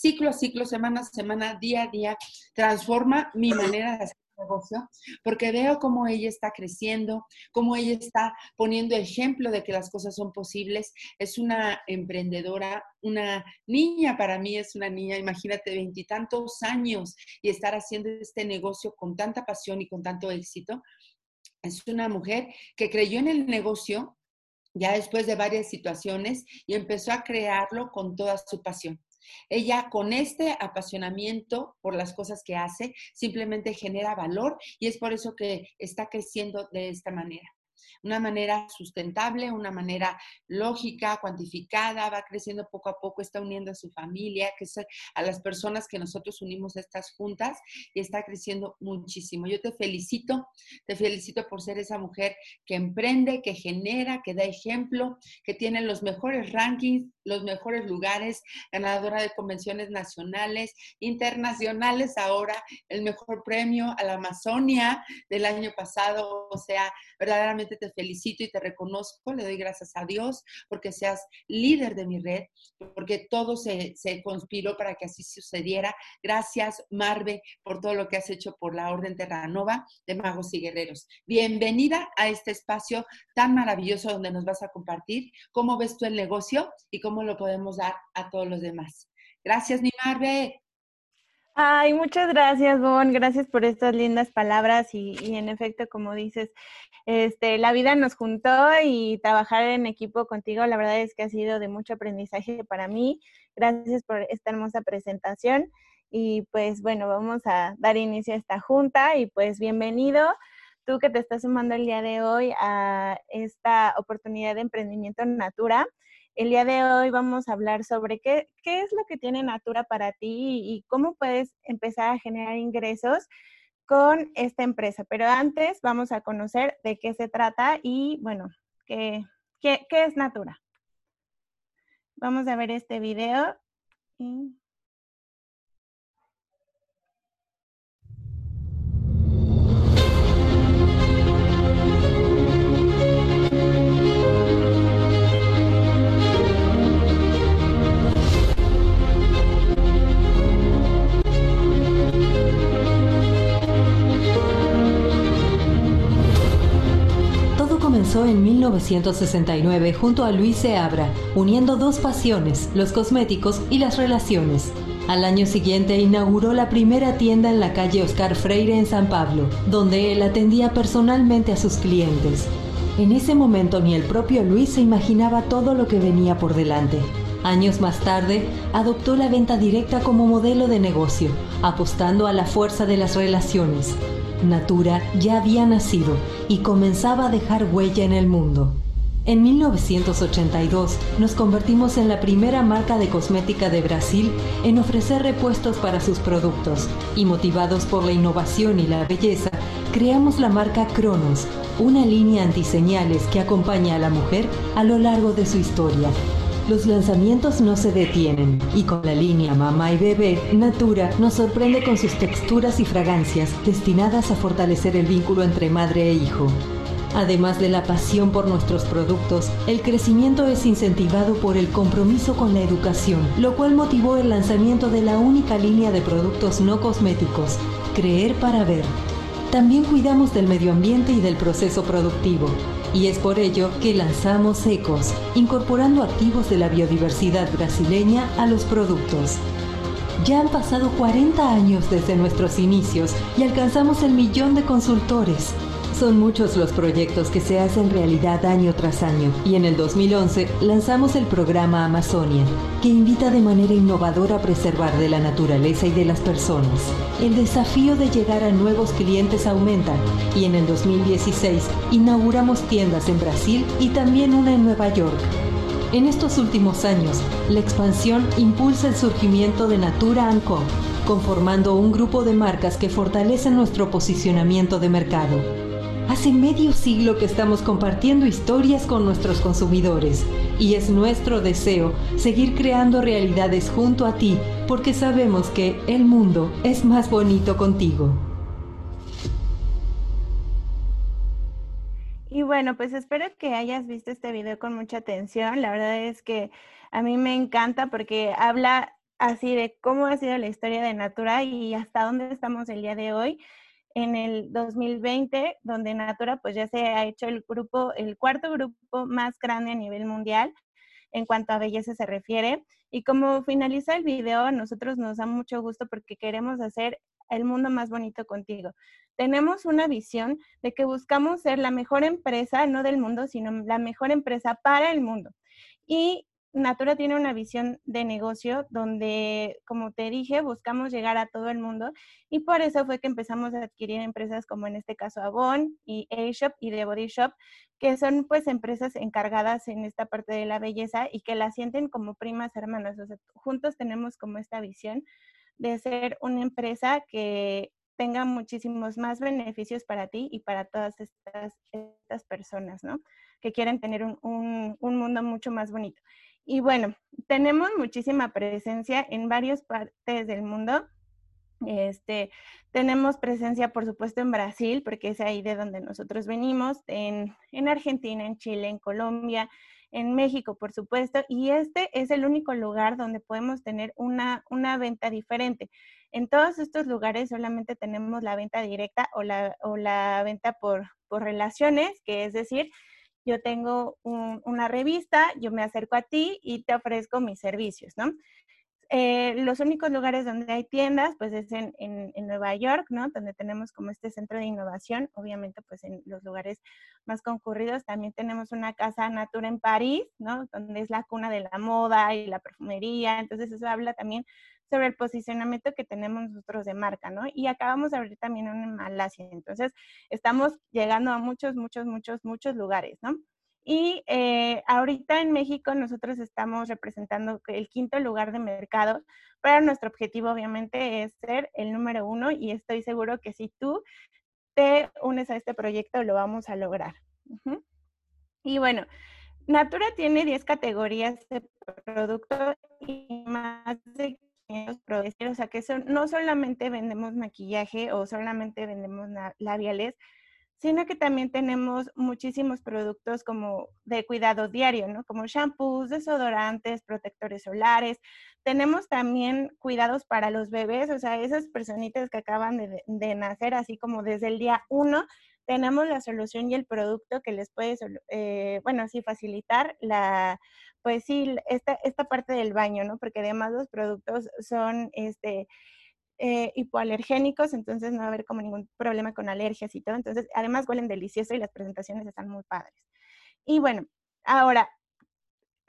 Ciclo a ciclo, semana a semana, día a día, transforma mi manera de hacer negocio, porque veo cómo ella está creciendo, cómo ella está poniendo ejemplo de que las cosas son posibles. Es una emprendedora, una niña para mí, es una niña, imagínate, veintitantos años y estar haciendo este negocio con tanta pasión y con tanto éxito. Es una mujer que creyó en el negocio ya después de varias situaciones y empezó a crearlo con toda su pasión. Ella con este apasionamiento por las cosas que hace simplemente genera valor y es por eso que está creciendo de esta manera una manera sustentable, una manera lógica, cuantificada, va creciendo poco a poco, está uniendo a su familia, que es a las personas que nosotros unimos a estas juntas y está creciendo muchísimo. Yo te felicito, te felicito por ser esa mujer que emprende, que genera, que da ejemplo, que tiene los mejores rankings, los mejores lugares, ganadora de convenciones nacionales, internacionales, ahora el mejor premio a la Amazonia del año pasado, o sea, verdaderamente te felicito y te reconozco, le doy gracias a Dios porque seas líder de mi red, porque todo se, se conspiró para que así sucediera. Gracias, Marve, por todo lo que has hecho por la Orden Terranova de Magos y Guerreros. Bienvenida a este espacio tan maravilloso donde nos vas a compartir cómo ves tú el negocio y cómo lo podemos dar a todos los demás. Gracias, mi Marve. Ay, muchas gracias, Bon. Gracias por estas lindas palabras y, y, en efecto, como dices, este, la vida nos juntó y trabajar en equipo contigo, la verdad es que ha sido de mucho aprendizaje para mí. Gracias por esta hermosa presentación y pues bueno, vamos a dar inicio a esta junta y pues bienvenido tú que te estás sumando el día de hoy a esta oportunidad de emprendimiento en Natura. El día de hoy vamos a hablar sobre qué, qué es lo que tiene Natura para ti y cómo puedes empezar a generar ingresos con esta empresa. Pero antes vamos a conocer de qué se trata y, bueno, qué, qué, qué es Natura. Vamos a ver este video. En 1969 junto a Luis Seabra, uniendo dos pasiones, los cosméticos y las relaciones. Al año siguiente inauguró la primera tienda en la calle Oscar Freire en San Pablo, donde él atendía personalmente a sus clientes. En ese momento ni el propio Luis se imaginaba todo lo que venía por delante. Años más tarde, adoptó la venta directa como modelo de negocio, apostando a la fuerza de las relaciones. Natura ya había nacido y comenzaba a dejar huella en el mundo. En 1982 nos convertimos en la primera marca de cosmética de Brasil en ofrecer repuestos para sus productos y motivados por la innovación y la belleza, creamos la marca Cronos, una línea antiseñales que acompaña a la mujer a lo largo de su historia los lanzamientos no se detienen y con la línea Mamá y Bebé, Natura nos sorprende con sus texturas y fragancias destinadas a fortalecer el vínculo entre madre e hijo. Además de la pasión por nuestros productos, el crecimiento es incentivado por el compromiso con la educación, lo cual motivó el lanzamiento de la única línea de productos no cosméticos, Creer para Ver. También cuidamos del medio ambiente y del proceso productivo y es por ello que lanzamos Ecos, incorporando activos de la biodiversidad brasileña a los productos. Ya han pasado 40 años desde nuestros inicios y alcanzamos el millón de consultores. Son muchos los proyectos que se hacen realidad año tras año y en el 2011 lanzamos el programa Amazonia, que invita de manera innovadora a preservar de la naturaleza y de las personas. El desafío de llegar a nuevos clientes aumenta y en el 2016 inauguramos tiendas en Brasil y también una en Nueva York. En estos últimos años, la expansión impulsa el surgimiento de Natura Co, conformando un grupo de marcas que fortalecen nuestro posicionamiento de mercado. Hace medio siglo que estamos compartiendo historias con nuestros consumidores y es nuestro deseo seguir creando realidades junto a ti porque sabemos que el mundo es más bonito contigo. Y bueno, pues espero que hayas visto este video con mucha atención. La verdad es que a mí me encanta porque habla así de cómo ha sido la historia de Natura y hasta dónde estamos el día de hoy en el 2020, donde Natura pues ya se ha hecho el grupo, el cuarto grupo más grande a nivel mundial en cuanto a belleza se refiere. Y como finaliza el video, a nosotros nos da mucho gusto porque queremos hacer el mundo más bonito contigo. Tenemos una visión de que buscamos ser la mejor empresa, no del mundo, sino la mejor empresa para el mundo. Y Natura tiene una visión de negocio donde, como te dije, buscamos llegar a todo el mundo y por eso fue que empezamos a adquirir empresas como en este caso Avon y A-Shop y The Body Shop, que son pues empresas encargadas en esta parte de la belleza y que la sienten como primas hermanas. O sea, juntos tenemos como esta visión de ser una empresa que tenga muchísimos más beneficios para ti y para todas estas, personas, ¿no? Que quieren tener un mundo mucho más bonito. Y bueno, tenemos muchísima presencia en varias partes del mundo. Este, tenemos presencia, por supuesto, en Brasil, porque es ahí de donde nosotros venimos, en, en, Argentina, en Chile, en Colombia, en México, por supuesto, y este es el único lugar donde podemos tener una, una venta diferente. En todos estos lugares solamente tenemos la venta directa o la, o la venta por, por relaciones, que es decir, yo tengo una revista, yo me acerco a ti y te ofrezco mis servicios, ¿no? Eh, los únicos lugares donde hay tiendas, pues es en, en, Nueva York, ¿no? Donde tenemos como este centro de innovación, obviamente pues en los lugares más concurridos. También tenemos una casa Natura en París, ¿no? Donde es la cuna de la moda y la perfumería. Entonces eso habla también sobre el posicionamiento que tenemos nosotros de marca, ¿no? Y acabamos de abrir también en Malasia. Entonces, estamos llegando a muchos, muchos, muchos, muchos lugares, ¿no? Y eh, ahorita en México nosotros estamos representando el quinto lugar de mercado, pero nuestro objetivo obviamente es ser el número uno y estoy seguro que si tú te unes a este proyecto lo vamos a lograr. Y bueno, Natura tiene 10 categorías de producto y más de o sea que no solamente vendemos maquillaje o solamente vendemos labiales, sino que también tenemos muchísimos productos como de cuidado diario, ¿no? Como shampoos, desodorantes, protectores solares. Tenemos también cuidados para los bebés, o sea, esas personitas que acaban de nacer, así como desde el día uno, tenemos la solución y el producto que les puede, eh, bueno, sí, facilitar la, pues sí, esta, esta parte del baño, ¿no? Porque además los productos son, este, eh, hipoalergénicos, entonces no va a haber como ningún problema con alergias y todo. Entonces, además huelen delicioso y las presentaciones están muy padres. Y bueno, ahora,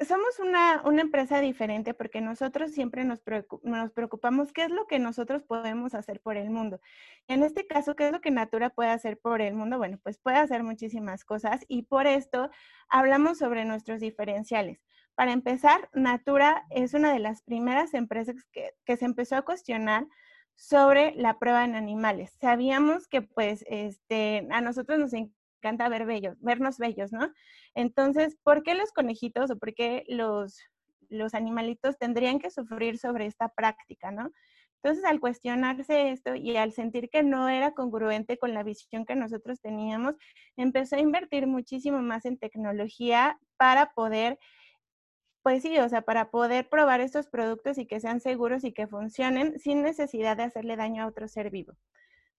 somos una, una, empresa diferente porque nosotros siempre nos, preocupamos qué es lo que nosotros podemos hacer por el mundo. En este caso, ¿qué es lo que Natura puede hacer por el mundo? Bueno, pues puede hacer muchísimas cosas y por esto hablamos sobre nuestros diferenciales. Para empezar, Natura es una de las primeras empresas que, que se empezó a cuestionar sobre la prueba en animales. Sabíamos que pues este, a nosotros nos ver bellos, vernos bellos, ¿no? Entonces, ¿por qué los conejitos o por qué los, los animalitos tendrían que sufrir sobre esta práctica, ¿no? Entonces, al cuestionarse esto y al sentir que no era congruente con la visión que nosotros teníamos, empezó a invertir muchísimo más en tecnología para poder, pues sí, o sea, para poder probar estos productos y que sean seguros y que funcionen sin necesidad de hacerle daño a otro ser vivo.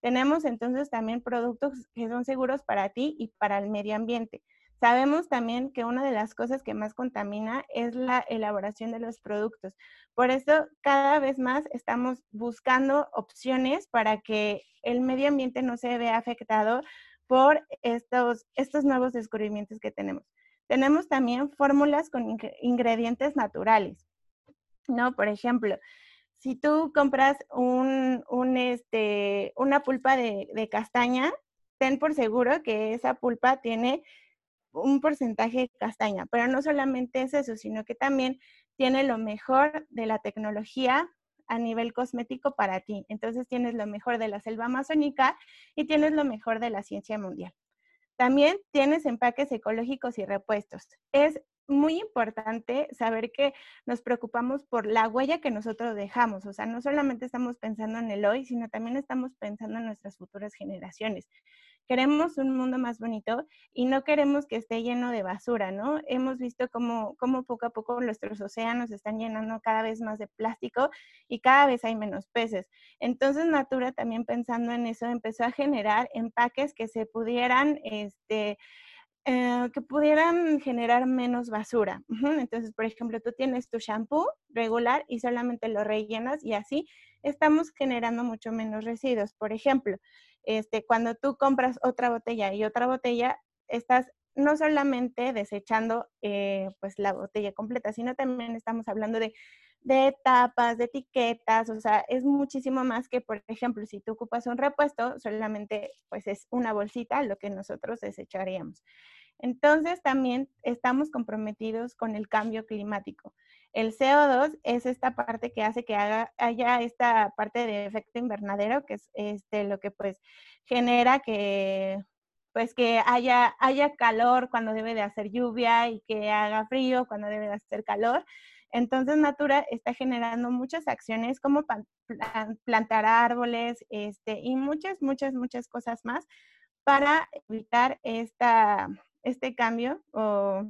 Tenemos entonces también productos que son seguros para ti y para el medio ambiente. Sabemos también que una de las cosas que más contamina es la elaboración de los productos. Por eso, cada vez más estamos buscando opciones para que el medio ambiente no se vea afectado por estos, estos nuevos descubrimientos que tenemos. Tenemos también fórmulas con ingredientes naturales, ¿no? Por ejemplo, si tú compras este, una pulpa de, de, castaña, ten por seguro que esa pulpa tiene un porcentaje de castaña, pero no solamente es eso, sino que también tiene lo mejor de la tecnología a nivel cosmético para ti. Entonces tienes lo mejor de la selva amazónica y tienes lo mejor de la ciencia mundial. También tienes empaques ecológicos y repuestos. Es muy importante saber que nos preocupamos por la huella que nosotros dejamos. O sea, no solamente estamos pensando en el hoy, sino también estamos pensando en nuestras futuras generaciones. Queremos un mundo más bonito y no queremos que esté lleno de basura, ¿no? Hemos visto cómo, cómo poco a poco nuestros océanos están llenando cada vez más de plástico y cada vez hay menos peces. Entonces, Natura también pensando en eso empezó a generar empaques que se pudieran, este, eh, que pudieran generar menos basura. Entonces, por ejemplo, tú tienes tu shampoo regular y solamente lo rellenas y así estamos generando mucho menos residuos. Por ejemplo, este, cuando tú compras otra botella y otra botella, estás no solamente desechando eh, pues la botella completa, sino también estamos hablando de, de tapas, de etiquetas, o sea, es muchísimo más que, por ejemplo, si tú ocupas un repuesto, solamente pues es una bolsita lo que nosotros desecharíamos. Entonces también estamos comprometidos con el cambio climático. El CO2 es esta parte que hace que haya esta parte de efecto invernadero, que es este, lo que pues genera que pues que haya, haya calor cuando debe de hacer lluvia y que haga frío cuando debe de hacer calor. Entonces, Natura está generando muchas acciones como plantar árboles este, y muchas, muchas, muchas cosas más para evitar esta, este cambio o,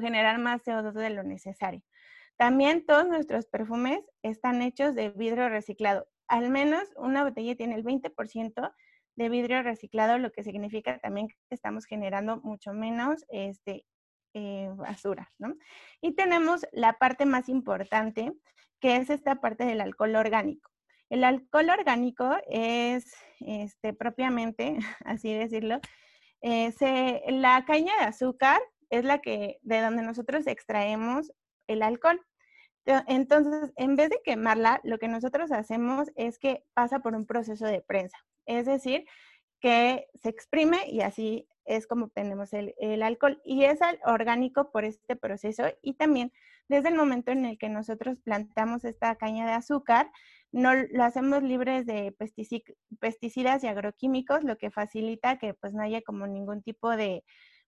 generar más CO2 de lo necesario. También todos nuestros perfumes están hechos de vidrio reciclado. Al menos una botella tiene el 20% de vidrio reciclado, lo que significa también que estamos generando mucho menos este, eh, basura, ¿no? Y tenemos la parte más importante, que es esta parte del alcohol orgánico. El alcohol orgánico es este, propiamente, así decirlo, eh, la caña de azúcar es la que, de donde nosotros extraemos el alcohol. Entonces, en vez de quemarla, lo que nosotros hacemos es que pasa por un proceso de prensa. Es decir, que se exprime y así es como obtenemos el, el, alcohol. Y es orgánico por este proceso y también desde el momento en el que nosotros plantamos esta caña de azúcar, no lo hacemos libres de pesticidas y agroquímicos, lo que facilita que pues no haya como ningún tipo de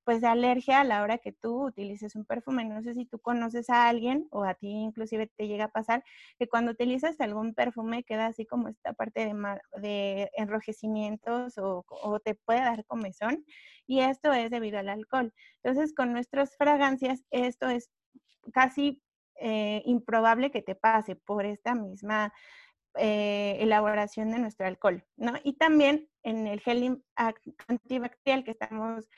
pues de alergia a la hora que tú utilices un perfume. No sé si tú conoces a alguien o a ti inclusive te llega a pasar que cuando utilizas algún perfume queda así como esta parte de, de enrojecimientos o, o, te puede dar comezón y esto es debido al alcohol. Entonces con nuestras fragancias esto es casi eh, improbable que te pase por esta misma eh, elaboración de nuestro alcohol, ¿no? Y también en el gel antibacterial que estamos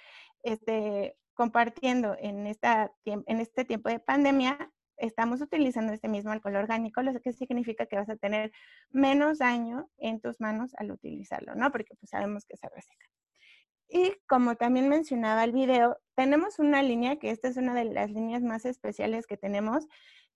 este, compartiendo en, esta, en este tiempo de pandemia, estamos utilizando este mismo alcohol orgánico, lo que significa que vas a tener menos daño en tus manos al utilizarlo, ¿no? Porque pues sabemos que se reseca. Y como también mencionaba el video, tenemos una línea, que esta es una de las líneas más especiales que tenemos,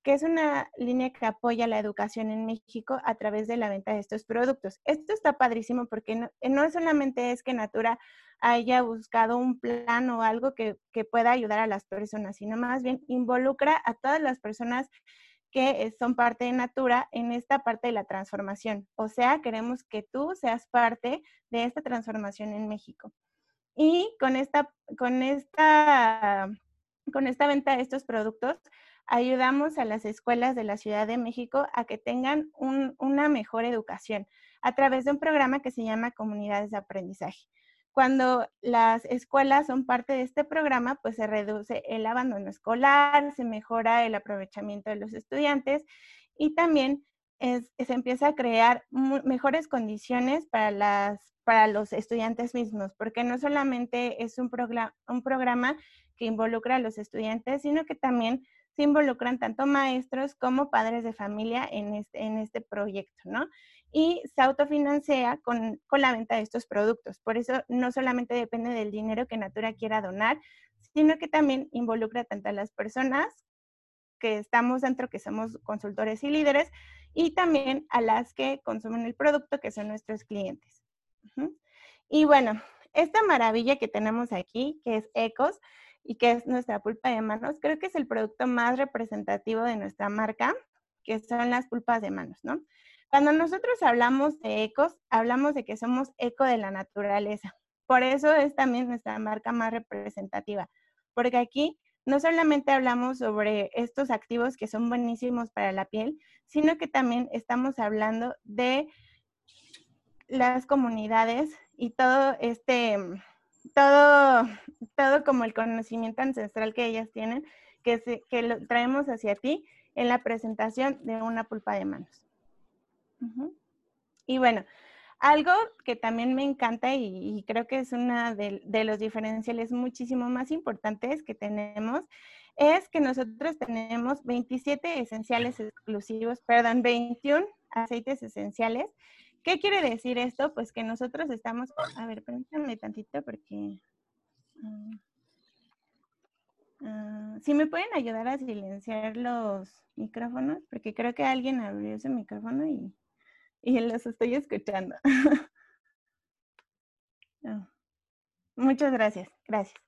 que es una línea que apoya la educación en México a través de la venta de estos productos. Esto está padrísimo porque no, no solamente es que Natura haya buscado un plan o algo que, que, pueda ayudar a las personas, sino más bien involucra a todas las personas que son parte de Natura en esta parte de la transformación. O sea, queremos que tú seas parte de esta transformación en México. Y con esta, con esta, con esta venta de estos productos, ayudamos a las escuelas de la Ciudad de México a que tengan una mejor educación a través de un programa que se llama Comunidades de Aprendizaje. Cuando las escuelas son parte de este programa, pues se reduce el abandono escolar, se mejora el aprovechamiento de los estudiantes y también se empieza a crear mejores condiciones para, las, para los estudiantes mismos, porque no solamente es un, un programa que involucra a los estudiantes, sino que también se involucran tanto maestros como padres de familia en este, en este proyecto, ¿no? Y se autofinancia con, con la venta de estos productos. Por eso no solamente depende del dinero que Natura quiera donar, sino que también involucra tanto a las personas que estamos dentro, que somos consultores y líderes, y también a las que consumen el producto, que son nuestros clientes. Y bueno, esta maravilla que tenemos aquí, que es Ecos y que es nuestra pulpa de manos, creo que es el producto más representativo de nuestra marca, que son las pulpas de manos, ¿no? Cuando nosotros hablamos de ecos, hablamos de que somos eco de la naturaleza. Por eso es también nuestra marca más representativa, porque aquí no solamente hablamos sobre estos activos que son buenísimos para la piel, sino que también estamos hablando de las comunidades y todo este, todo, todo como el conocimiento ancestral que ellas tienen, que, que lo traemos hacia ti en la presentación de una pulpa de manos. Y bueno, algo que también me encanta y, creo que es una de, los diferenciales muchísimo más importantes que tenemos es que nosotros tenemos 27 esenciales exclusivos, perdón, 21 aceites esenciales. ¿Qué quiere decir esto? Pues que nosotros estamos, a ver, permítanme tantito porque... Mm, ah, si me pueden ayudar a silenciar los micrófonos, porque creo que alguien abrió ese micrófono y y los estoy escuchando. Oh. Muchas gracias, gracias.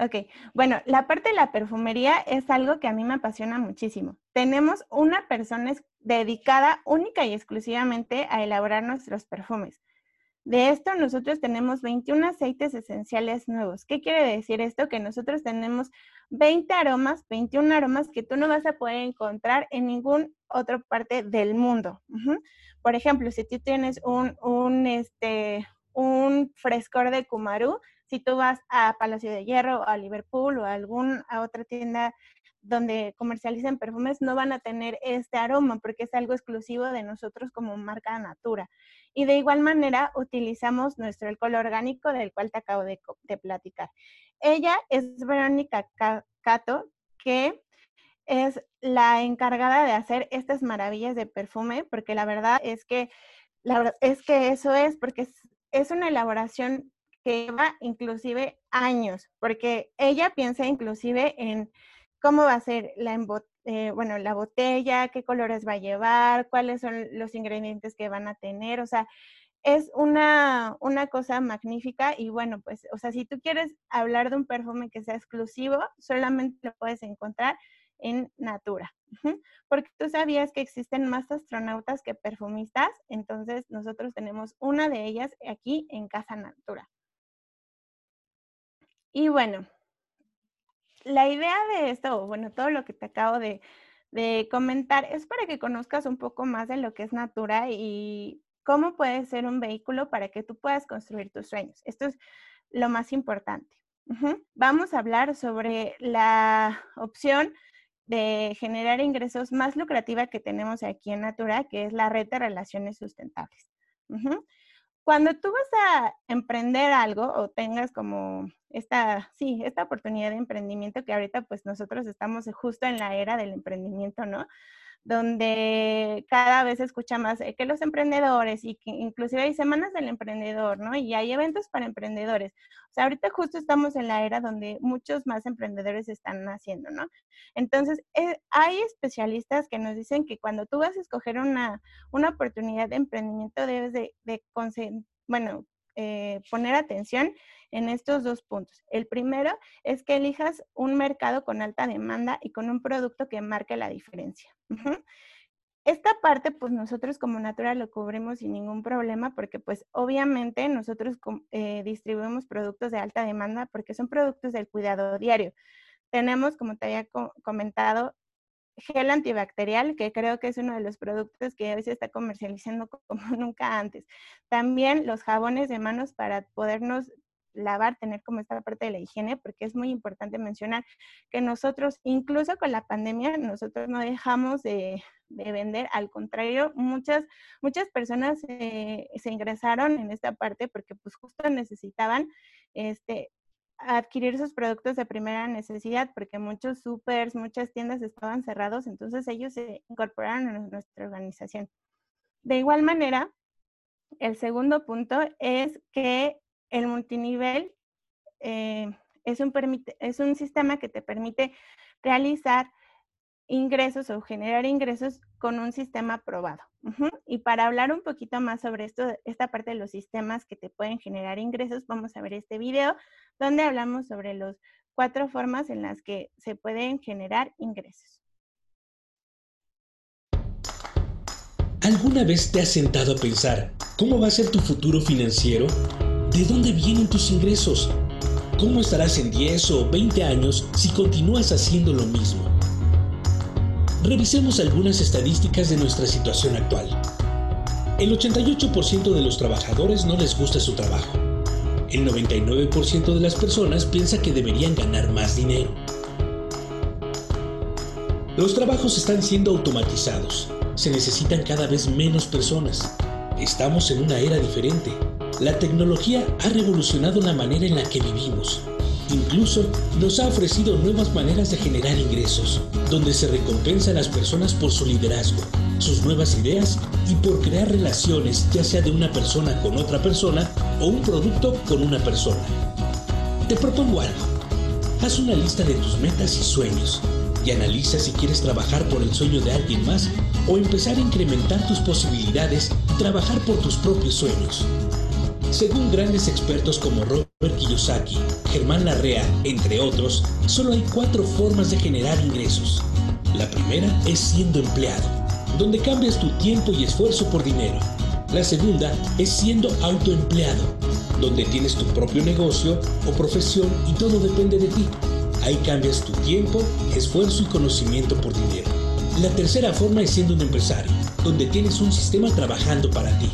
Ok, bueno, la parte de la perfumería es algo que a mí me apasiona muchísimo. Tenemos una persona dedicada única y exclusivamente a elaborar nuestros perfumes. De esto nosotros tenemos 21 aceites esenciales nuevos. ¿Qué quiere decir esto? Que nosotros tenemos 20 aromas, 21 aromas que tú no vas a poder encontrar en ninguna otra parte del mundo. Por ejemplo, si tú tienes un, un, este, un frescor de Kumaru, si tú vas a Palacio de Hierro o a Liverpool o a alguna otra tienda donde comercializan perfumes, no van a tener este aroma porque es algo exclusivo de nosotros como marca Natura. Y de igual manera utilizamos nuestro alcohol orgánico del cual te acabo de, de platicar. Ella es Verónica Cato, que es la encargada de hacer estas maravillas de perfume, porque la verdad es que, la es que eso es, porque es, una elaboración que lleva inclusive años, porque ella piensa inclusive en cómo va a ser la, eh, bueno, la botella, qué colores va a llevar, cuáles son los ingredientes que van a tener, o sea, es una, una, cosa magnífica y bueno, pues, o sea, si tú quieres hablar de un perfume que sea exclusivo, solamente lo puedes encontrar en Natura. Porque tú sabías que existen más astronautas que perfumistas, entonces nosotros tenemos una de ellas aquí en Casa Natura. Y bueno, la idea de esto, bueno, todo lo que te acabo de, comentar es para que conozcas un poco más de lo que es Natura y cómo puede ser un vehículo para que tú puedas construir tus sueños. Esto es lo más importante. Vamos a hablar sobre la opción de generar ingresos más lucrativa que tenemos aquí en Natura, que es la red de relaciones sustentables. Cuando tú vas a emprender algo o tengas como esta, sí, esta oportunidad de emprendimiento que ahorita pues nosotros estamos justo en la era del emprendimiento, ¿no? donde cada vez se escucha más que los emprendedores y que inclusive hay semanas del emprendedor, ¿no? Y hay eventos para emprendedores. O sea, ahorita justo estamos en la era donde muchos más emprendedores están naciendo, ¿no? Entonces, eh, hay especialistas que nos dicen que cuando tú vas a escoger una, una oportunidad de emprendimiento debes de, bueno, eh, poner atención en estos dos puntos. El primero es que elijas un mercado con alta demanda y con un producto que marque la diferencia. Esta parte, pues nosotros como Natural lo cubrimos sin ningún problema porque pues obviamente nosotros eh, distribuimos productos de alta demanda porque son productos del cuidado diario. Tenemos, como te había comentado, gel antibacterial, que creo que es uno de los productos que hoy se está comercializando como nunca antes. También los jabones de manos para podernos lavar, tener como esta parte de la higiene, porque es muy importante mencionar que nosotros, incluso con la pandemia, nosotros no dejamos de, vender, al contrario, muchas, muchas personas se ingresaron en esta parte porque pues justo necesitaban este, adquirir sus productos de primera necesidad, porque muchos supers, muchas tiendas estaban cerrados, entonces ellos se incorporaron a nuestra organización. De igual manera, el segundo punto es que el multinivel eh, es, un sistema que te permite realizar ingresos o generar ingresos con un sistema probado. Y para hablar un poquito más sobre esto, esta parte de los sistemas que te pueden generar ingresos, vamos a ver este video donde hablamos sobre las cuatro formas en las que se pueden generar ingresos. ¿Alguna vez te has sentado a pensar cómo va a ser tu futuro financiero? ¿De dónde vienen tus ingresos? ¿Cómo estarás en 10 o 20 años si continúas haciendo lo mismo? Revisemos algunas estadísticas de nuestra situación actual. El 88% de los trabajadores no les gusta su trabajo. El 99% de las personas piensa que deberían ganar más dinero. Los trabajos están siendo automatizados. Se necesitan cada vez menos personas. Estamos en una era diferente. La tecnología ha revolucionado la manera en la que vivimos. Incluso nos ha ofrecido nuevas maneras de generar ingresos, donde se recompensa a las personas por su liderazgo, sus nuevas ideas y por crear relaciones, ya sea de una persona con otra persona o un producto con una persona. Te propongo algo. Haz una lista de tus metas y sueños y analiza si quieres trabajar por el sueño de alguien más o empezar a incrementar tus posibilidades y trabajar por tus propios sueños. Según grandes expertos como Robert Kiyosaki, Germán Larrea, entre otros, solo hay cuatro formas de generar ingresos. La primera es siendo empleado, donde cambias tu tiempo y esfuerzo por dinero. La segunda es siendo autoempleado, donde tienes tu propio negocio o profesión y todo depende de ti. Ahí cambias tu tiempo, esfuerzo y conocimiento por dinero. La tercera forma es siendo un empresario, donde tienes un sistema trabajando para ti.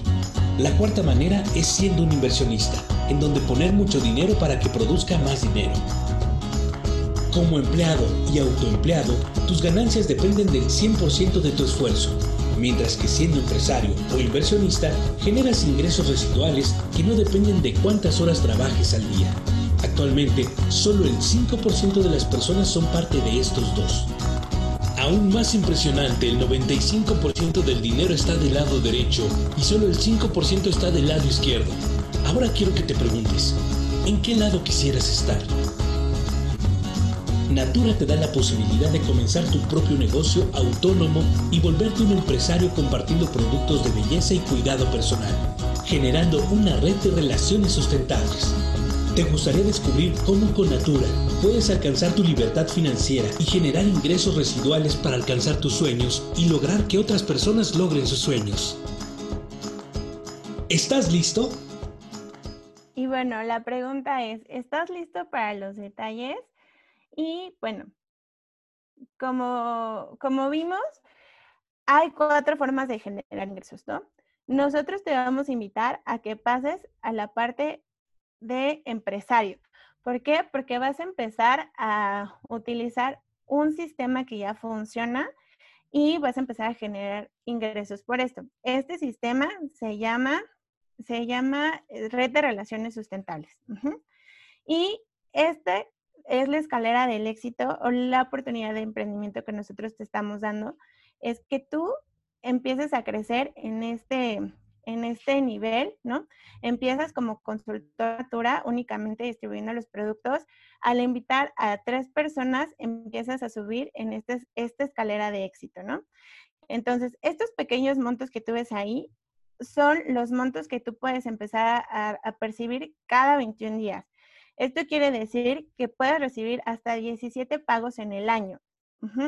La cuarta manera es siendo un inversionista, en donde poner mucho dinero para que produzca más dinero. Como empleado y autoempleado, tus ganancias dependen del 100% de tu esfuerzo, mientras que siendo empresario o inversionista generas ingresos residuales que no dependen de cuántas horas trabajes al día. Actualmente, solo el 5% de las personas son parte de estos dos. Aún más impresionante, el 95% del dinero está del lado derecho y solo el 5% está del lado izquierdo. Ahora quiero que te preguntes, ¿en qué lado quisieras estar? Natura te da la posibilidad de comenzar tu propio negocio autónomo y volverte un empresario compartiendo productos de belleza y cuidado personal, generando una red de relaciones sustentables. ¿Te gustaría descubrir cómo con Natura puedes alcanzar tu libertad financiera y generar ingresos residuales para alcanzar tus sueños y lograr que otras personas logren sus sueños? ¿Estás listo? Y bueno, la pregunta es, ¿estás listo para los detalles? Y bueno, como, como vimos, hay cuatro formas de generar ingresos, ¿no? Nosotros te vamos a invitar a que pases a la parte de empresario. ¿Por qué? Porque vas a empezar a utilizar un sistema que ya funciona y vas a empezar a generar ingresos por esto. Este sistema se llama, se llama eh, Red de Relaciones Sustentables. Y este es la escalera del éxito o la oportunidad de emprendimiento que nosotros te estamos dando. Es que tú empieces a crecer en este, en este nivel, ¿no? Empiezas como consultora únicamente distribuyendo los productos. Al invitar a tres personas, empiezas a subir en este, esta escalera de éxito, ¿no? Entonces, estos pequeños montos que tú ves ahí son los montos que tú puedes empezar a, percibir cada 21 días. Esto quiere decir que puedes recibir hasta 17 pagos en el año.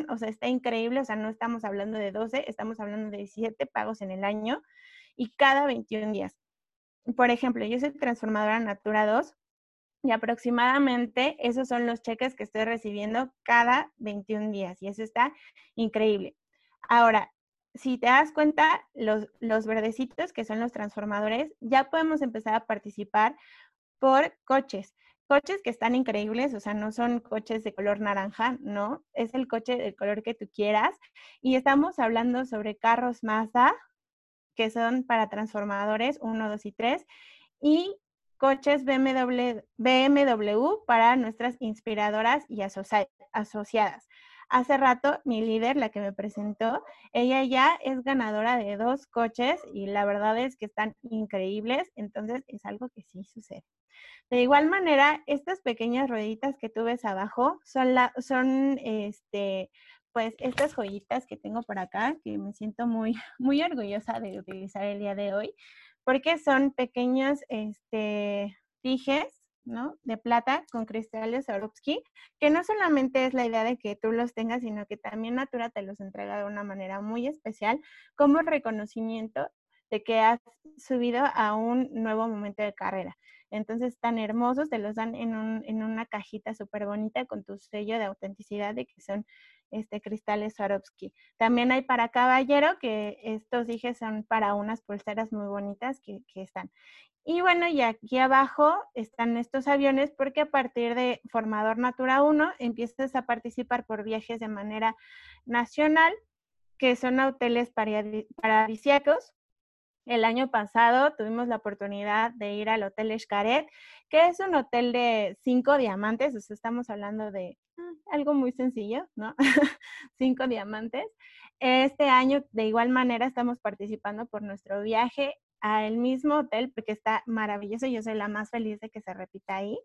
O sea, está increíble. O sea, no estamos hablando de 12, estamos hablando de 17 pagos en el año y cada 21 días. Por ejemplo, yo soy transformadora Natura 2 y aproximadamente esos son los cheques que estoy recibiendo cada 21 días y eso está increíble. Ahora, si te das cuenta, los, los verdecitos que son los transformadores, ya podemos empezar a participar por coches. Coches que están increíbles, o sea, no son coches de color naranja, no, es el coche del color que tú quieras. Y estamos hablando sobre carros Mazda, que son para transformadores 1, 2 y 3, y coches BMW, BMW para nuestras inspiradoras y asociadas. Hace rato mi líder, la que me presentó, ella ya es ganadora de dos coches y la verdad es que están increíbles, entonces es algo que sí sucede. De igual manera, estas pequeñas rueditas que tú ves abajo son, son este, pues estas joyitas que tengo por acá, que me siento muy, muy orgullosa de utilizar el día de hoy, porque son pequeños este, tijes, ¿no? De plata con cristales Swarovski, que no solamente es la idea de que tú los tengas, sino que también Natura te los entrega de una manera muy especial como reconocimiento de que has subido a un nuevo momento de carrera. Entonces, tan hermosos, te los dan en, en una cajita súper bonita con tu sello de autenticidad de que son este, cristales Swarovski. También hay para caballero, que estos dije son para unas pulseras muy bonitas que, que están. Y bueno, y aquí abajo están estos aviones porque a partir de Formador Natura 1 empiezas a participar por viajes de manera nacional, que son hoteles paradisíacos el año pasado tuvimos la oportunidad de ir al Hotel Escaret, que es un hotel de cinco diamantes, estamos hablando de algo muy sencillo, ¿no? cinco diamantes. Este año, de igual manera, estamos participando por nuestro viaje al mismo hotel, porque está maravilloso, yo soy la más feliz de que se repita ahí.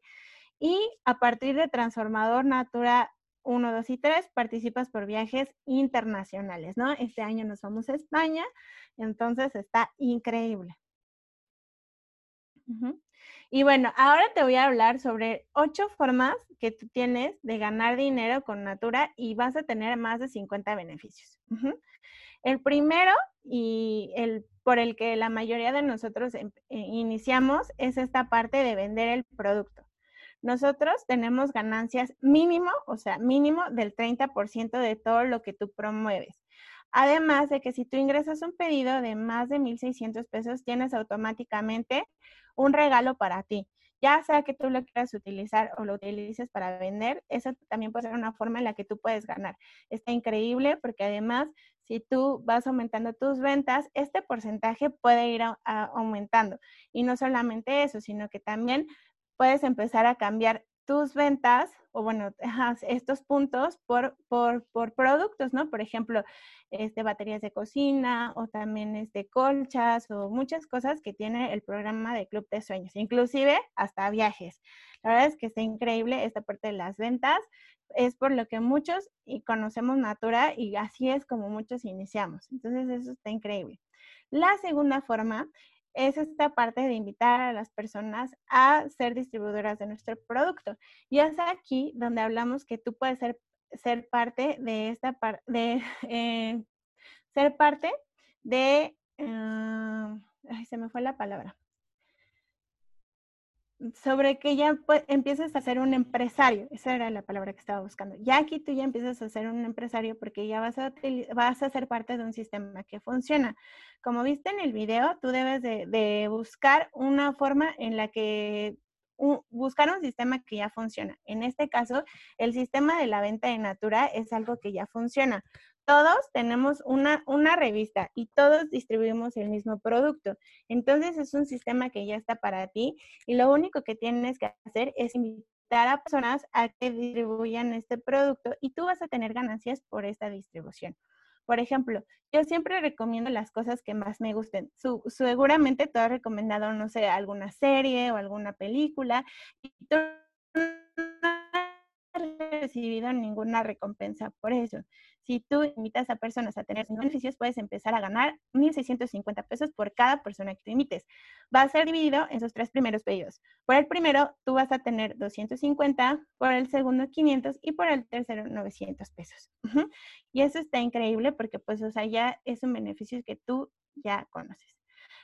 Y a partir de Transformador Natura 1, 2 y 3 participas por viajes internacionales, ¿no? Este año nos vamos a España, entonces está increíble. Y bueno, ahora te voy a hablar sobre ocho formas que tú tienes de ganar dinero con Natura y vas a tener más de 50 beneficios. El primero y el por el que la mayoría de nosotros em, eh, iniciamos es esta parte de vender el producto nosotros tenemos ganancias mínimo, o sea, mínimo del 30% de todo lo que tú promueves. Además de que si tú ingresas un pedido de más de 1.600 pesos, tienes automáticamente un regalo para ti. Ya sea que tú lo quieras utilizar o lo utilices para vender, eso también puede ser una forma en la que tú puedes ganar. Está increíble porque además, si tú vas aumentando tus ventas, este porcentaje puede ir aumentando. Y no solamente eso, sino que también puedes empezar a cambiar tus ventas o bueno, estos puntos por, por, por, productos, ¿no? Por ejemplo, este, baterías de cocina o también este, colchas o muchas cosas que tiene el programa de Club de Sueños, inclusive hasta viajes. La verdad es que está increíble esta parte de las ventas, es por lo que muchos y conocemos Natura y así es como muchos iniciamos. Entonces eso está increíble. La segunda forma es esta parte de invitar a las personas a ser distribuidoras de nuestro producto. Y es aquí donde hablamos que tú puedes ser, ser parte de esta parte, de eh, ser parte de, ay, se me fue la palabra sobre que ya empiezas a ser un empresario. Esa era la palabra que estaba buscando. Ya aquí tú ya empiezas a ser un empresario porque ya vas a, vas a ser parte de un sistema que funciona. Como viste en el video, tú debes de, buscar una forma en la que buscar un sistema que ya funciona. En este caso, el sistema de la venta de Natura es algo que ya funciona todos tenemos una, una revista y todos distribuimos el mismo producto. Entonces es un sistema que ya está para ti y lo único que tienes que hacer es invitar a personas a que distribuyan este producto y tú vas a tener ganancias por esta distribución. Por ejemplo, yo siempre recomiendo las cosas que más me gusten. seguramente tú has recomendado, no sé, alguna serie o alguna película y tú recibido ninguna recompensa por eso. Si tú invitas a personas a tener beneficios, puedes empezar a ganar 1.650 pesos por cada persona que tú invites. Va a ser dividido en sus tres primeros pedidos. Por el primero, tú vas a tener 250, por el segundo 500 y por el tercero 900 pesos. Y eso está increíble porque pues, o sea, ya es un beneficio que tú ya conoces.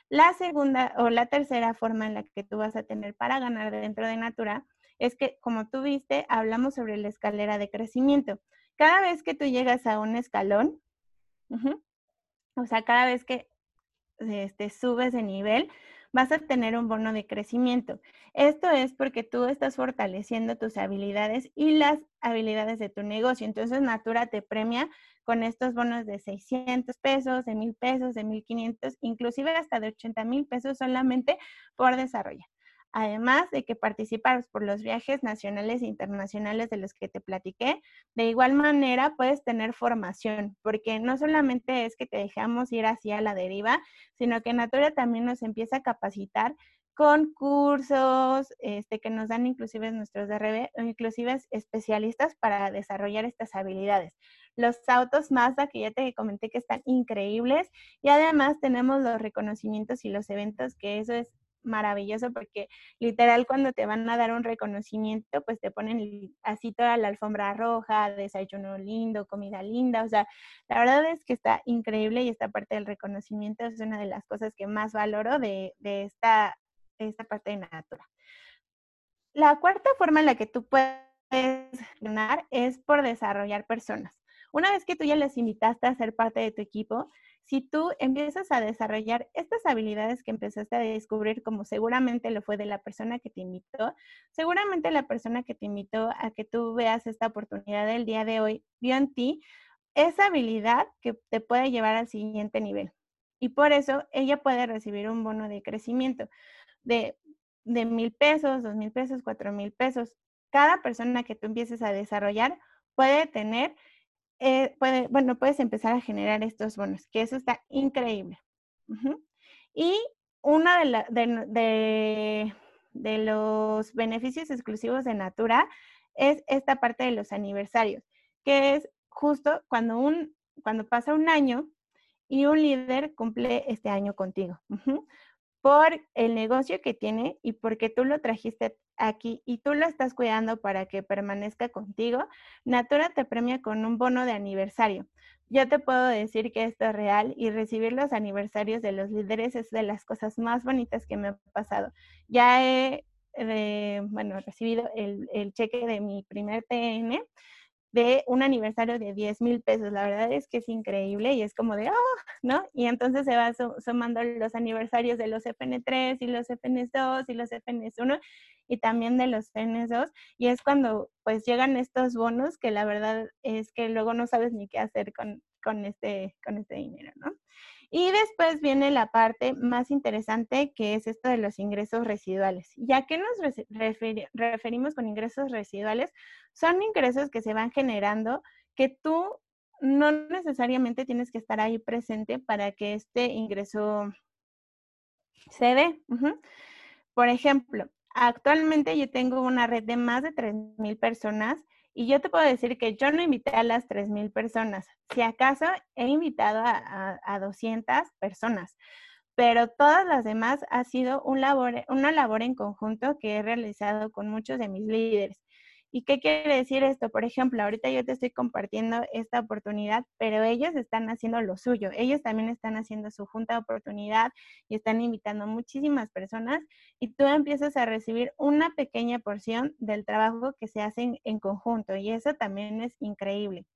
La segunda o la tercera forma en la que tú vas a tener para ganar dentro de Natura es que, como tú viste, hablamos sobre la escalera de crecimiento cada vez que tú llegas a un escalón, o sea, cada vez que este, subes de nivel, vas a tener un bono de crecimiento. Esto es porque tú estás fortaleciendo tus habilidades y las habilidades de tu negocio. Entonces, Natura te premia con estos bonos de 600 pesos, de 1000 pesos, de 1500, inclusive hasta de 80 mil pesos solamente por desarrollo además de que participas por los viajes nacionales e internacionales de los que te platiqué, de igual manera puedes tener formación, porque no solamente es que te dejamos ir hacia la deriva, sino que Natura también nos empieza a capacitar con cursos este, que nos dan inclusive nuestros DRB, inclusive especialistas para desarrollar estas habilidades. los autos Mazda, que ya te comenté que están increíbles, y además tenemos los reconocimientos y los eventos, que eso es maravilloso porque literal cuando te van a dar un reconocimiento, pues te ponen así toda la alfombra roja, desayuno lindo, comida linda, o sea, la verdad es que está increíble y esta parte del reconocimiento es una de las cosas que más valoro de, esta, esta parte de Natura. La cuarta forma en la que tú puedes ganar es por desarrollar personas. Una vez que tú ya les invitaste a ser parte de tu equipo, si tú empiezas a desarrollar estas habilidades que empezaste a descubrir, como seguramente lo fue de la persona que te invitó, seguramente la persona que te invitó a que tú veas esta oportunidad del día de hoy vio en ti esa habilidad que te puede llevar al siguiente nivel. Y por eso ella puede recibir un bono de crecimiento de, mil pesos, dos mil pesos, cuatro mil pesos. Cada persona que tú empieces a desarrollar puede tener eh, puede, bueno, puedes empezar a generar estos bonos, que eso está increíble. Y uno de, de, los beneficios exclusivos de Natura es esta parte de los aniversarios, que es justo cuando, un, cuando pasa un año y un líder cumple este año contigo. Por el negocio que tiene y porque tú lo trajiste aquí y tú lo estás cuidando para que permanezca contigo, Natura te premia con un bono de aniversario. Yo te puedo decir que esto es real y recibir los aniversarios de los líderes es de las cosas más bonitas que me ha pasado. Ya he, bueno, recibido el, el cheque de mi primer TN de un aniversario de 10 mil pesos. La verdad es que es increíble y es como de, oh, ¿no? Y entonces se va sumando los aniversarios de los FN3 y los FN2 y los FN1 y también de los FN2 y es cuando pues llegan estos bonos que la verdad es que luego no sabes ni qué hacer con, con, este, con este dinero, ¿no? Y después viene la parte más interesante que es esto de los ingresos residuales. ¿Ya qué nos referimos con ingresos residuales? Son ingresos que se van generando que tú no necesariamente tienes que estar ahí presente para que este ingreso se dé. Por ejemplo, actualmente yo tengo una red de más de 3.000 personas y yo te puedo decir que yo no invité a las 3.000 personas. Si acaso he invitado a, 200 personas, pero todas las demás ha sido un labor, una labor en conjunto que he realizado con muchos de mis líderes. ¿Y qué quiere decir esto? Por ejemplo, ahorita yo te estoy compartiendo esta oportunidad, pero ellos están haciendo lo suyo. Ellos también están haciendo su junta de oportunidad y están invitando a muchísimas personas y tú empiezas a recibir una pequeña porción del trabajo que se hace en conjunto y eso también es increíble.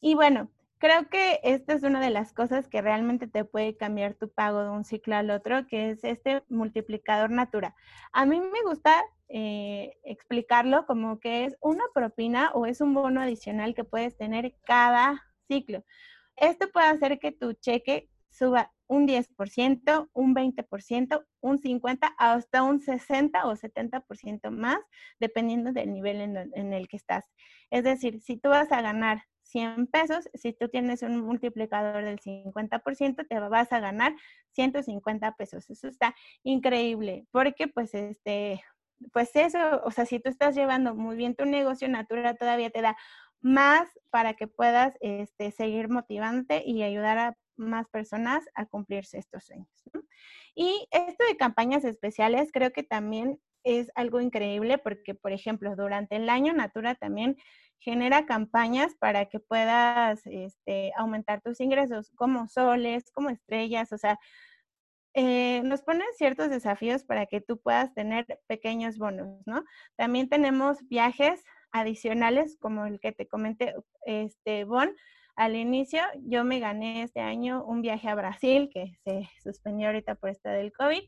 Y bueno, creo que esta es una de las cosas que realmente te puede cambiar tu pago de un ciclo al otro, que es este multiplicador natura. A mí me gusta eh, explicarlo como que es una propina o es un bono adicional que puedes tener cada ciclo. Esto puede hacer que tu cheque suba un 10%, un 20%, un 50%, hasta un 60 o 70% más, dependiendo del nivel en, en, el que estás. Es decir, si tú vas a ganar 100 pesos, si tú tienes un multiplicador del 50%, te vas a ganar 150 pesos. Eso está increíble, porque pues este, pues eso, o sea, si tú estás llevando muy bien tu negocio, Natura todavía te da más para que puedas este, seguir motivante y ayudar a más personas a cumplirse estos sueños. Y esto de campañas especiales creo que también es algo increíble porque, por ejemplo, durante el año Natura también genera campañas para que puedas este, aumentar tus ingresos como soles, como estrellas, o sea, eh, nos ponen ciertos desafíos para que tú puedas tener pequeños bonos, ¿no? También tenemos viajes adicionales, como el que te comenté, este, Bon. Al inicio, yo me gané este año un viaje a Brasil, que se suspendió ahorita por esta del COVID,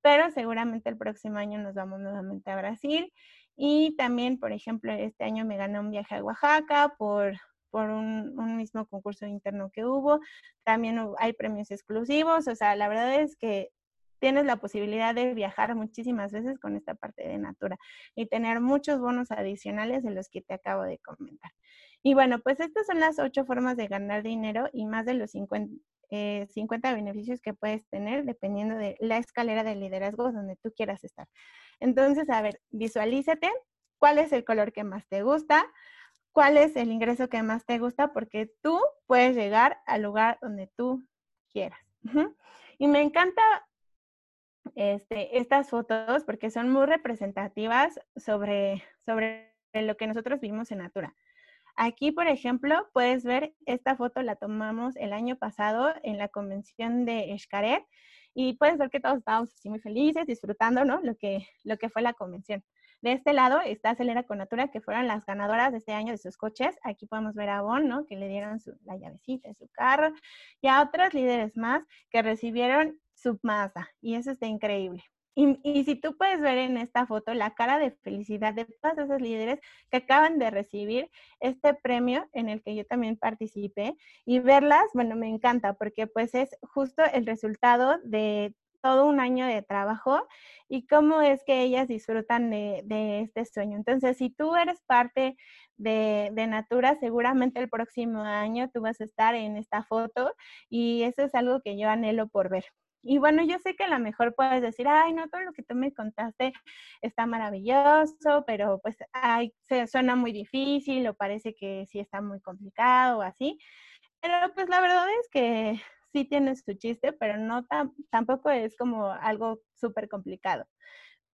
pero seguramente el próximo año nos vamos nuevamente a Brasil. Y también, por ejemplo, este año me gané un viaje a Oaxaca por por un, mismo concurso interno que hubo. También hay premios exclusivos, o sea, la verdad es que tienes la posibilidad de viajar muchísimas veces con esta parte de Natura y tener muchos bonos adicionales de los que te acabo de comentar. Y bueno, pues estas son las ocho formas de ganar dinero y más de los 50, 50 eh, beneficios que puedes tener dependiendo de la escalera de liderazgo donde tú quieras estar. Entonces, a ver, visualízate cuál es el color que más te gusta, cuál es el ingreso que más te gusta porque tú puedes llegar al lugar donde tú quieras. Y me encanta este, estas fotos porque son muy representativas sobre, sobre lo que nosotros vimos en Natura. Aquí, por ejemplo, puedes ver, esta foto la tomamos el año pasado en la convención de Xcaret y puedes ver que todos estábamos así muy felices, disfrutando, ¿no? Lo que, lo que fue la convención. De este lado está Acelera con Natura, que fueron las ganadoras de este año de sus coches. Aquí podemos ver a Bon, ¿no? Que le dieron su, la llavecita de su carro. Y a otras líderes más que recibieron su Mazda. Y eso está increíble. Y, si tú puedes ver en esta foto la cara de felicidad de todas esas líderes que acaban de recibir este premio en el que yo también participé y verlas, bueno, me encanta porque pues es justo el resultado de todo un año de trabajo y cómo es que ellas disfrutan de, este sueño. Entonces, si tú eres parte de, de, Natura, seguramente el próximo año tú vas a estar en esta foto y eso es algo que yo anhelo por ver. Y bueno, yo sé que a lo mejor puedes decir, ay, no, todo lo que tú me contaste está maravilloso, pero pues ay, se suena muy difícil o parece que sí está muy complicado o así. Pero pues la verdad es que sí tiene su chiste, pero no tampoco es como algo súper complicado.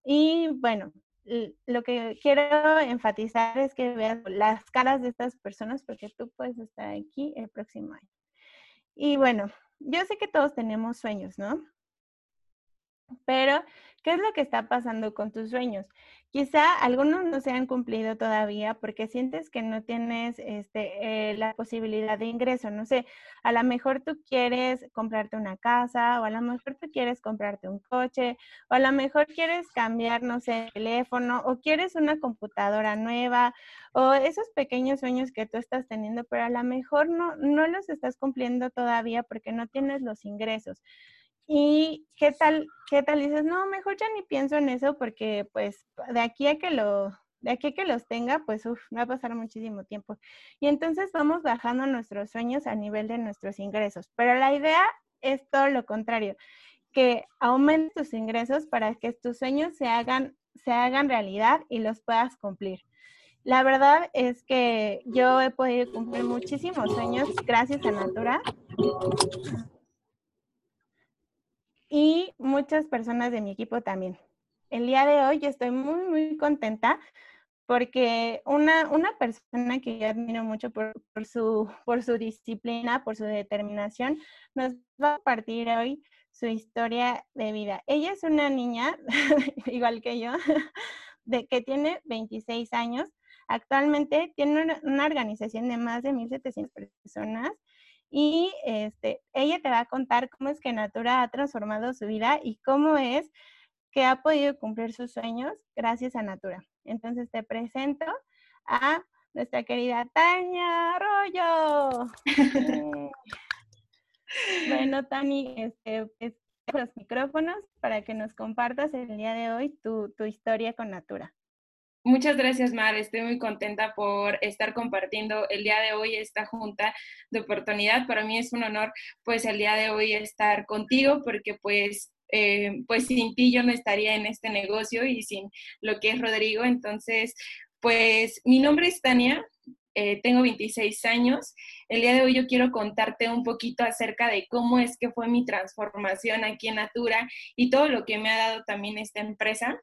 Y bueno, lo que quiero enfatizar es que veas las caras de estas personas porque tú puedes estar aquí el próximo año. Y bueno, yo sé que todos tenemos sueños, ¿no? Pero, ¿qué es lo que está pasando con tus sueños? Quizá algunos no se han cumplido todavía porque sientes que no tienes este, eh, la posibilidad de ingreso. No sé, a lo mejor tú quieres comprarte una casa o a lo mejor tú quieres comprarte un coche o a lo mejor quieres cambiar, no sé, el teléfono o quieres una computadora nueva o esos pequeños sueños que tú estás teniendo, pero a lo mejor no, no los estás cumpliendo todavía porque no tienes los ingresos. ¿Y qué tal, qué tal dices? No, mejor ya ni pienso en eso porque pues de aquí a que lo, de aquí a que los tenga, pues uf, va a pasar muchísimo tiempo. Y entonces vamos bajando nuestros sueños a nivel de nuestros ingresos. Pero la idea es todo lo contrario, que aumentes tus ingresos para que tus sueños se hagan, se hagan realidad y los puedas cumplir. La verdad es que yo he podido cumplir muchísimos sueños gracias a Natura y muchas personas de mi equipo también. El día de hoy estoy muy, muy contenta porque una, una persona que yo admiro mucho por, su, por su disciplina, por su determinación, nos va a compartir hoy su historia de vida. Ella es una niña, igual que yo, de, que tiene 26 años. Actualmente tiene una organización de más de 1.700 personas y este, ella te va a contar cómo es que Natura ha transformado su vida y cómo es que ha podido cumplir sus sueños gracias a Natura. Entonces te presento a nuestra querida Tania Arroyo. bueno, Tani, este, los micrófonos para que nos compartas el día de hoy tu, tu historia con Natura. Muchas gracias, Mar. Estoy muy contenta por estar compartiendo el día de hoy esta junta de oportunidad. Para mí es un honor, pues, el día de hoy estar contigo, porque, pues, eh, pues sin ti yo no estaría en este negocio y sin lo que es Rodrigo. Entonces, pues, mi nombre es Tania. Eh, tengo 26 años. El día de hoy yo quiero contarte un poquito acerca de cómo es que fue mi transformación aquí en Natura y todo lo que me ha dado también esta empresa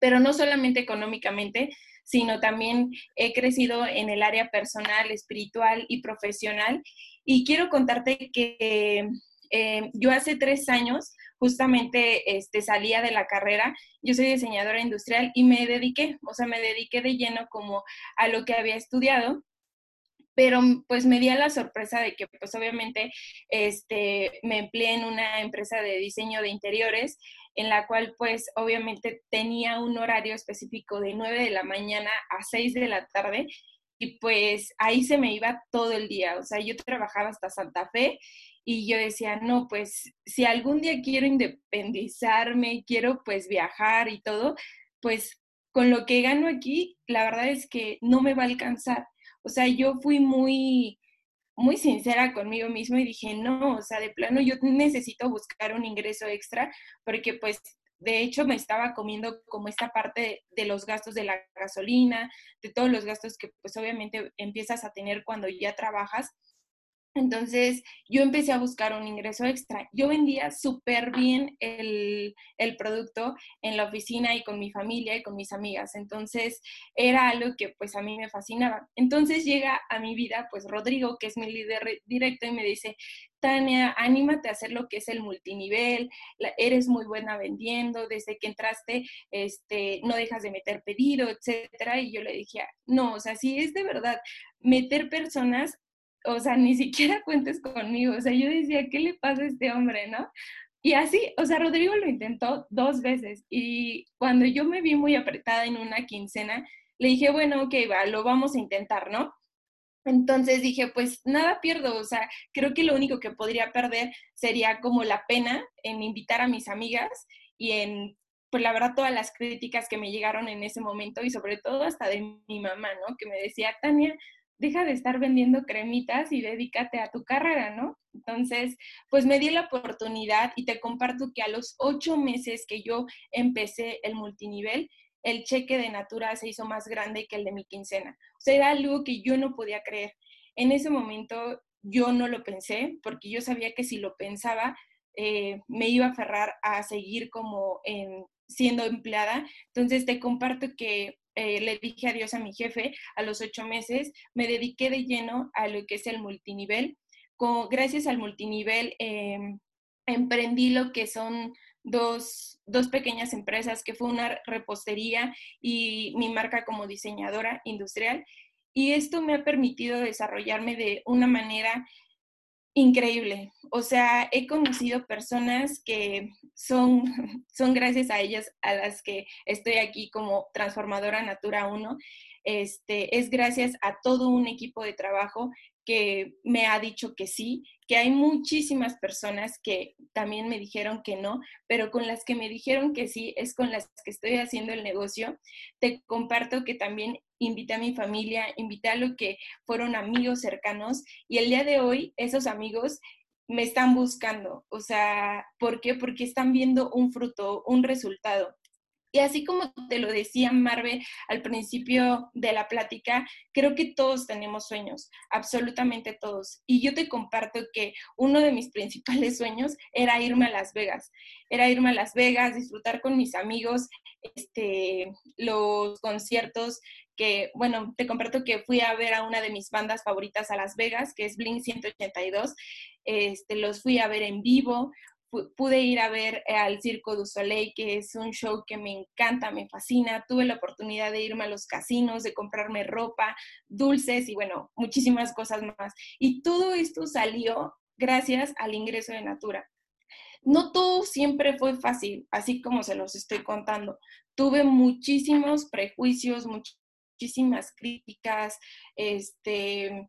pero no solamente económicamente, sino también he crecido en el área personal, espiritual y profesional. Y quiero contarte que eh, yo hace tres años justamente este, salía de la carrera, yo soy diseñadora industrial y me dediqué, o sea, me dediqué de lleno como a lo que había estudiado pero pues me di a la sorpresa de que pues obviamente este, me empleé en una empresa de diseño de interiores en la cual pues obviamente tenía un horario específico de 9 de la mañana a 6 de la tarde y pues ahí se me iba todo el día, o sea, yo trabajaba hasta Santa Fe y yo decía, no, pues si algún día quiero independizarme, quiero pues viajar y todo, pues con lo que gano aquí, la verdad es que no me va a alcanzar. O sea, yo fui muy, muy sincera conmigo mismo y dije, no, o sea, de plano yo necesito buscar un ingreso extra porque pues de hecho me estaba comiendo como esta parte de, los gastos de la gasolina, de todos los gastos que pues obviamente empiezas a tener cuando ya trabajas. Entonces yo empecé a buscar un ingreso extra. Yo vendía súper bien el, producto en la oficina y con mi familia y con mis amigas. Entonces era algo que pues a mí me fascinaba. Entonces llega a mi vida pues Rodrigo, que es mi líder directo y me dice, Tania, anímate a hacer lo que es el multinivel, eres muy buena vendiendo, desde que entraste, este, no dejas de meter pedido, etcétera. Y yo le dije, no, o sea, si es de verdad meter personas, o sea, ni siquiera cuentes conmigo. O sea, yo decía, ¿qué le pasa a este hombre, no? Y así, o sea, Rodrigo lo intentó dos veces y cuando yo me vi muy apretada en una quincena, le dije, bueno, ok, va, lo vamos a intentar, ¿no? Entonces dije, pues nada pierdo, o sea, creo que lo único que podría perder sería como la pena en invitar a mis amigas y en, pues la verdad, todas las críticas que me llegaron en ese momento y sobre todo hasta de mi mamá, ¿no? Que me decía, Tania, deja de estar vendiendo cremitas y dedícate a tu carrera, ¿no? Entonces, pues me di la oportunidad y te comparto que a los ocho meses que yo empecé el multinivel, el cheque de Natura se hizo más grande que el de mi quincena. O sea, era algo que yo no podía creer. En ese momento yo no lo pensé porque yo sabía que si lo pensaba eh, me iba a aferrar a seguir como en, siendo empleada. Entonces te comparto que eh, le dije adiós a mi jefe a los ocho meses, me dediqué de lleno a lo que es el multinivel. gracias al multinivel em, emprendí lo que son dos, pequeñas empresas, que fue una repostería y mi marca como diseñadora industrial. Y esto me ha permitido desarrollarme de una manera increíble. O sea, he conocido personas que son, son gracias a ellas a las que estoy aquí como transformadora Natura 1. Este, es gracias a todo un equipo de trabajo que me ha dicho que sí, que hay muchísimas personas que también me dijeron que no, pero con las que me dijeron que sí es con las que estoy haciendo el negocio. Te comparto que también invité a mi familia, invité a lo que fueron amigos cercanos y el día de hoy esos amigos me están buscando. O sea, ¿por qué? Porque están viendo un fruto, un resultado. Y así como te lo decía Marve al principio de la plática, creo que todos tenemos sueños, absolutamente todos. Y yo te comparto que uno de mis principales sueños era irme a Las Vegas, era irme a Las Vegas, disfrutar con mis amigos este, los conciertos que, bueno, te comparto que fui a ver a una de mis bandas favoritas a Las Vegas, que es Blink 182, este, los fui a ver en vivo, pude ir a ver eh, al Circo du Soleil, que es un show que me encanta, me fascina. Tuve la oportunidad de irme a los casinos, de comprarme ropa, dulces y bueno, muchísimas cosas más. Y todo esto salió gracias al ingreso de Natura. No todo siempre fue fácil, así como se los estoy contando. Tuve muchísimos prejuicios, muchísimas críticas, este,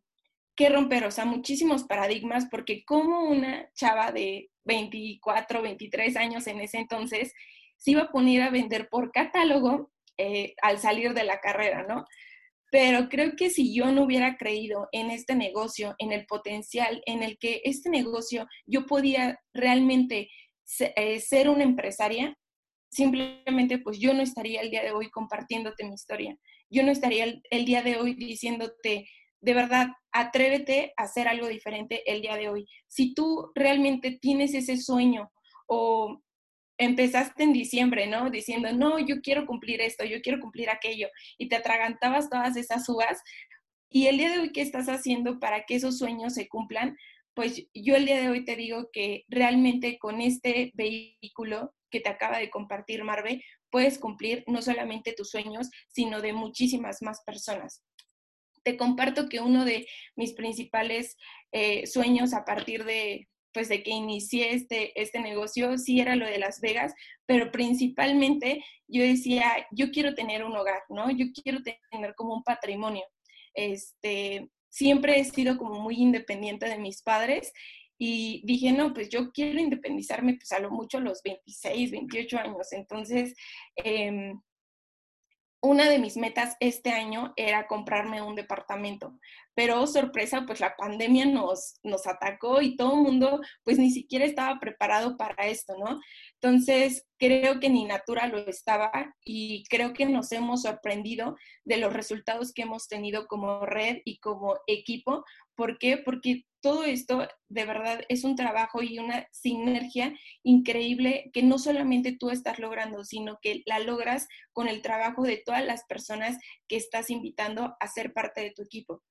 que romper, o sea, muchísimos paradigmas, porque como una chava de 24, 23 años en ese entonces, se iba a poner a vender por catálogo eh, al salir de la carrera, ¿no? Pero creo que si yo no hubiera creído en este negocio, en el potencial, en el que este negocio yo podía realmente eh, ser una empresaria, simplemente pues yo no estaría el día de hoy compartiéndote mi historia. Yo no estaría el día de hoy diciéndote, de verdad, atrévete a hacer algo diferente el día de hoy. Si tú realmente tienes ese sueño o empezaste en diciembre, ¿no? Diciendo, no, yo quiero cumplir esto, yo quiero cumplir aquello, y te atragantabas todas esas uvas, y el día de hoy, ¿qué estás haciendo para que esos sueños se cumplan? Pues yo el día de hoy te digo que realmente con este vehículo que te acaba de compartir Marve, puedes cumplir no solamente tus sueños, sino de muchísimas más personas te comparto que uno de mis principales eh, sueños a partir de, pues de que inicié este, este negocio, sí era lo de Las Vegas, pero principalmente yo decía, yo quiero tener un hogar, ¿no? Yo quiero tener como un patrimonio. Este, siempre he sido como muy independiente de mis padres y dije, no, pues yo quiero independizarme pues a lo mucho a los 26, 28 años. Entonces, em, una de mis metas este año era comprarme un departamento, pero sorpresa, pues la pandemia nos, nos atacó y todo el mundo pues ni siquiera estaba preparado para esto, ¿no? Entonces, creo que ni Natura lo estaba y creo que nos hemos sorprendido de los resultados que hemos tenido como red y como equipo. ¿Por qué? Porque todo esto de verdad es un trabajo y una sinergia increíble que no solamente tú estás logrando, sino que la logras con el trabajo de todas las personas que estás invitando a ser parte de tu equipo.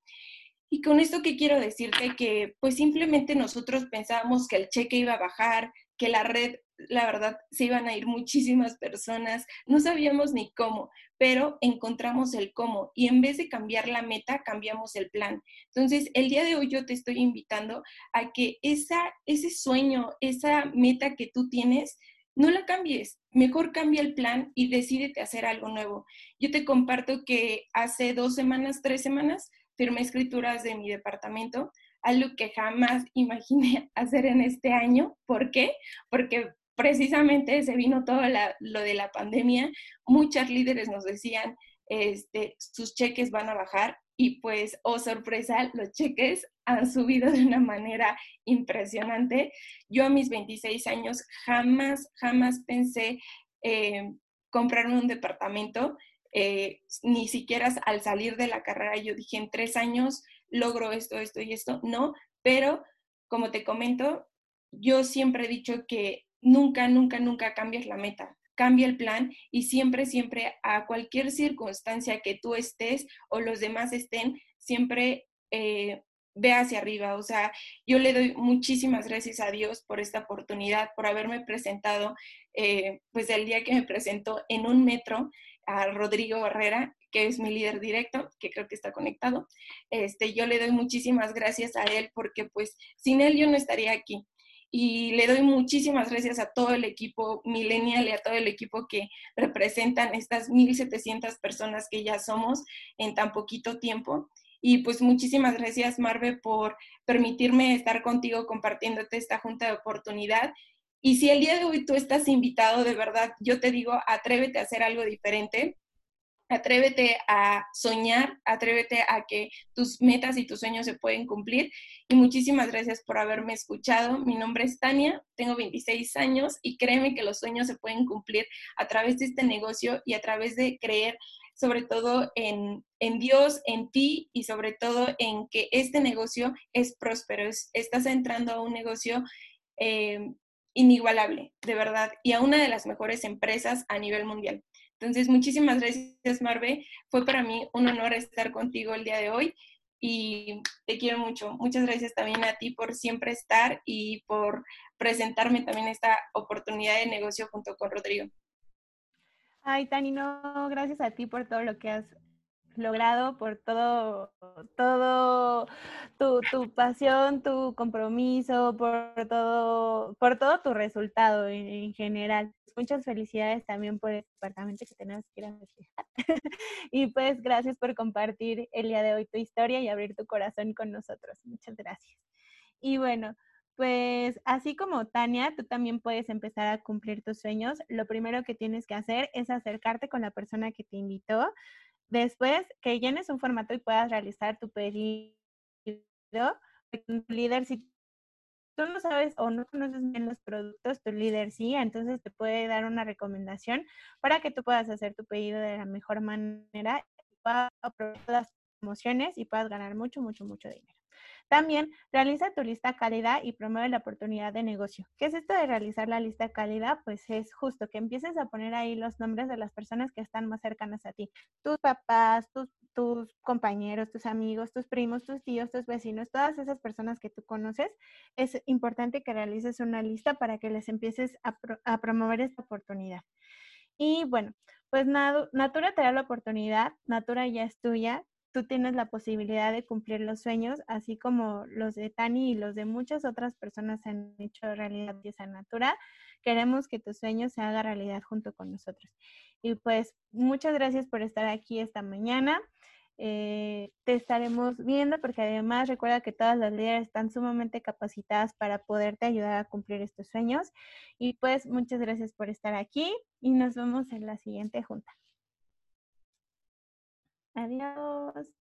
Y con esto que quiero decirte que pues simplemente nosotros pensábamos que el cheque iba a bajar, que la red, la verdad, se iban a ir muchísimas personas, no sabíamos ni cómo, pero encontramos el cómo y en vez de cambiar la meta, cambiamos el plan. Entonces, el día de hoy yo te estoy invitando a que esa, ese sueño, esa meta que tú tienes, no la cambies, mejor cambia el plan y decídete hacer algo nuevo. Yo te comparto que hace dos semanas, tres semanas, firmé escrituras de mi departamento, algo que jamás imaginé hacer en este año. ¿Por qué? Porque precisamente se vino todo lo de la pandemia. Muchas líderes nos decían, este, sus cheques van a bajar y pues, oh sorpresa, los cheques han subido de una manera impresionante. Yo a mis 26 años jamás, jamás pensé eh, comprarme un departamento eh, ni siquiera al salir de la carrera yo dije en tres años logro esto, esto y esto, no, pero como te comento, yo siempre he dicho que nunca, nunca, nunca cambies la meta, cambia el plan y siempre, siempre a cualquier circunstancia que tú estés o los demás estén, siempre eh, ve hacia arriba. O sea, yo le doy muchísimas gracias a Dios por esta oportunidad, por haberme presentado, eh, pues el día que me presentó en un metro a Rodrigo Barrera, que es mi líder directo, que creo que está conectado. Este, yo le doy muchísimas gracias a él porque pues sin él yo no estaría aquí. Y le doy muchísimas gracias a todo el equipo millennial y a todo el equipo que representan estas 1.700 personas que ya somos en tan poquito tiempo. Y pues muchísimas gracias, Marve, por permitirme estar contigo compartiéndote esta junta de oportunidad y si el día de hoy tú estás invitado, de verdad, yo te digo, atrévete a hacer algo diferente, atrévete a soñar, atrévete a que tus metas y tus sueños se pueden cumplir. Y muchísimas gracias por haberme escuchado. Mi nombre es Tania, tengo 26 años y créeme que los sueños se pueden cumplir a través de este negocio y a través de creer sobre todo en, Dios, en ti y sobre todo en que este negocio es próspero. estás entrando a un negocio eh, inigualable, de verdad, y a una de las mejores empresas a nivel mundial. Entonces, muchísimas gracias, Marve. Fue para mí un honor estar contigo el día de hoy y te quiero mucho. Muchas gracias también a ti por siempre estar y por presentarme también esta oportunidad de negocio junto con Rodrigo. Ay, Tani, no, gracias a ti por todo lo que has logrado, por todo, todo tu, tu, pasión, tu compromiso, por todo, por todo tu resultado en, general. Muchas felicidades también por el departamento que tenemos que ir a festejar. y pues gracias por compartir el día de hoy tu historia y abrir tu corazón con nosotros. Muchas gracias. Y bueno, pues así como Tania, tú también puedes empezar a cumplir tus sueños. Lo primero que tienes que hacer es acercarte con la persona que te invitó Después, que llenes un formato y puedas realizar tu pedido. Tu líder, si tú no sabes o no conoces bien los productos, tu líder sí, entonces te puede dar una recomendación para que tú puedas hacer tu pedido de la mejor manera, puedas aprovechar las promociones y puedas ganar mucho, mucho, mucho dinero. También realiza tu lista cálida y promueve la oportunidad de negocio. ¿Qué es esto de realizar la lista cálida? Pues es justo que empieces a poner ahí los nombres de las personas que están más cercanas a ti. Tus papás, tus, tus compañeros, tus amigos, tus primos, tus tíos, tus vecinos, todas esas personas que tú conoces. Es importante que realices una lista para que les empieces a, a promover esta oportunidad. Y bueno, pues Natura te da la oportunidad, Natura ya es tuya, tú tienes la posibilidad de cumplir los sueños, así como los de Tani y los de muchas otras personas han hecho realidad esa natura. Queremos que tu sueño se haga realidad junto con nosotros. Y pues muchas gracias por estar aquí esta mañana. Eh, te estaremos viendo porque además recuerda que todas las líderes están sumamente capacitadas para poderte ayudar a cumplir estos sueños. Y pues muchas gracias por estar aquí y nos vemos en la siguiente junta. Adiós.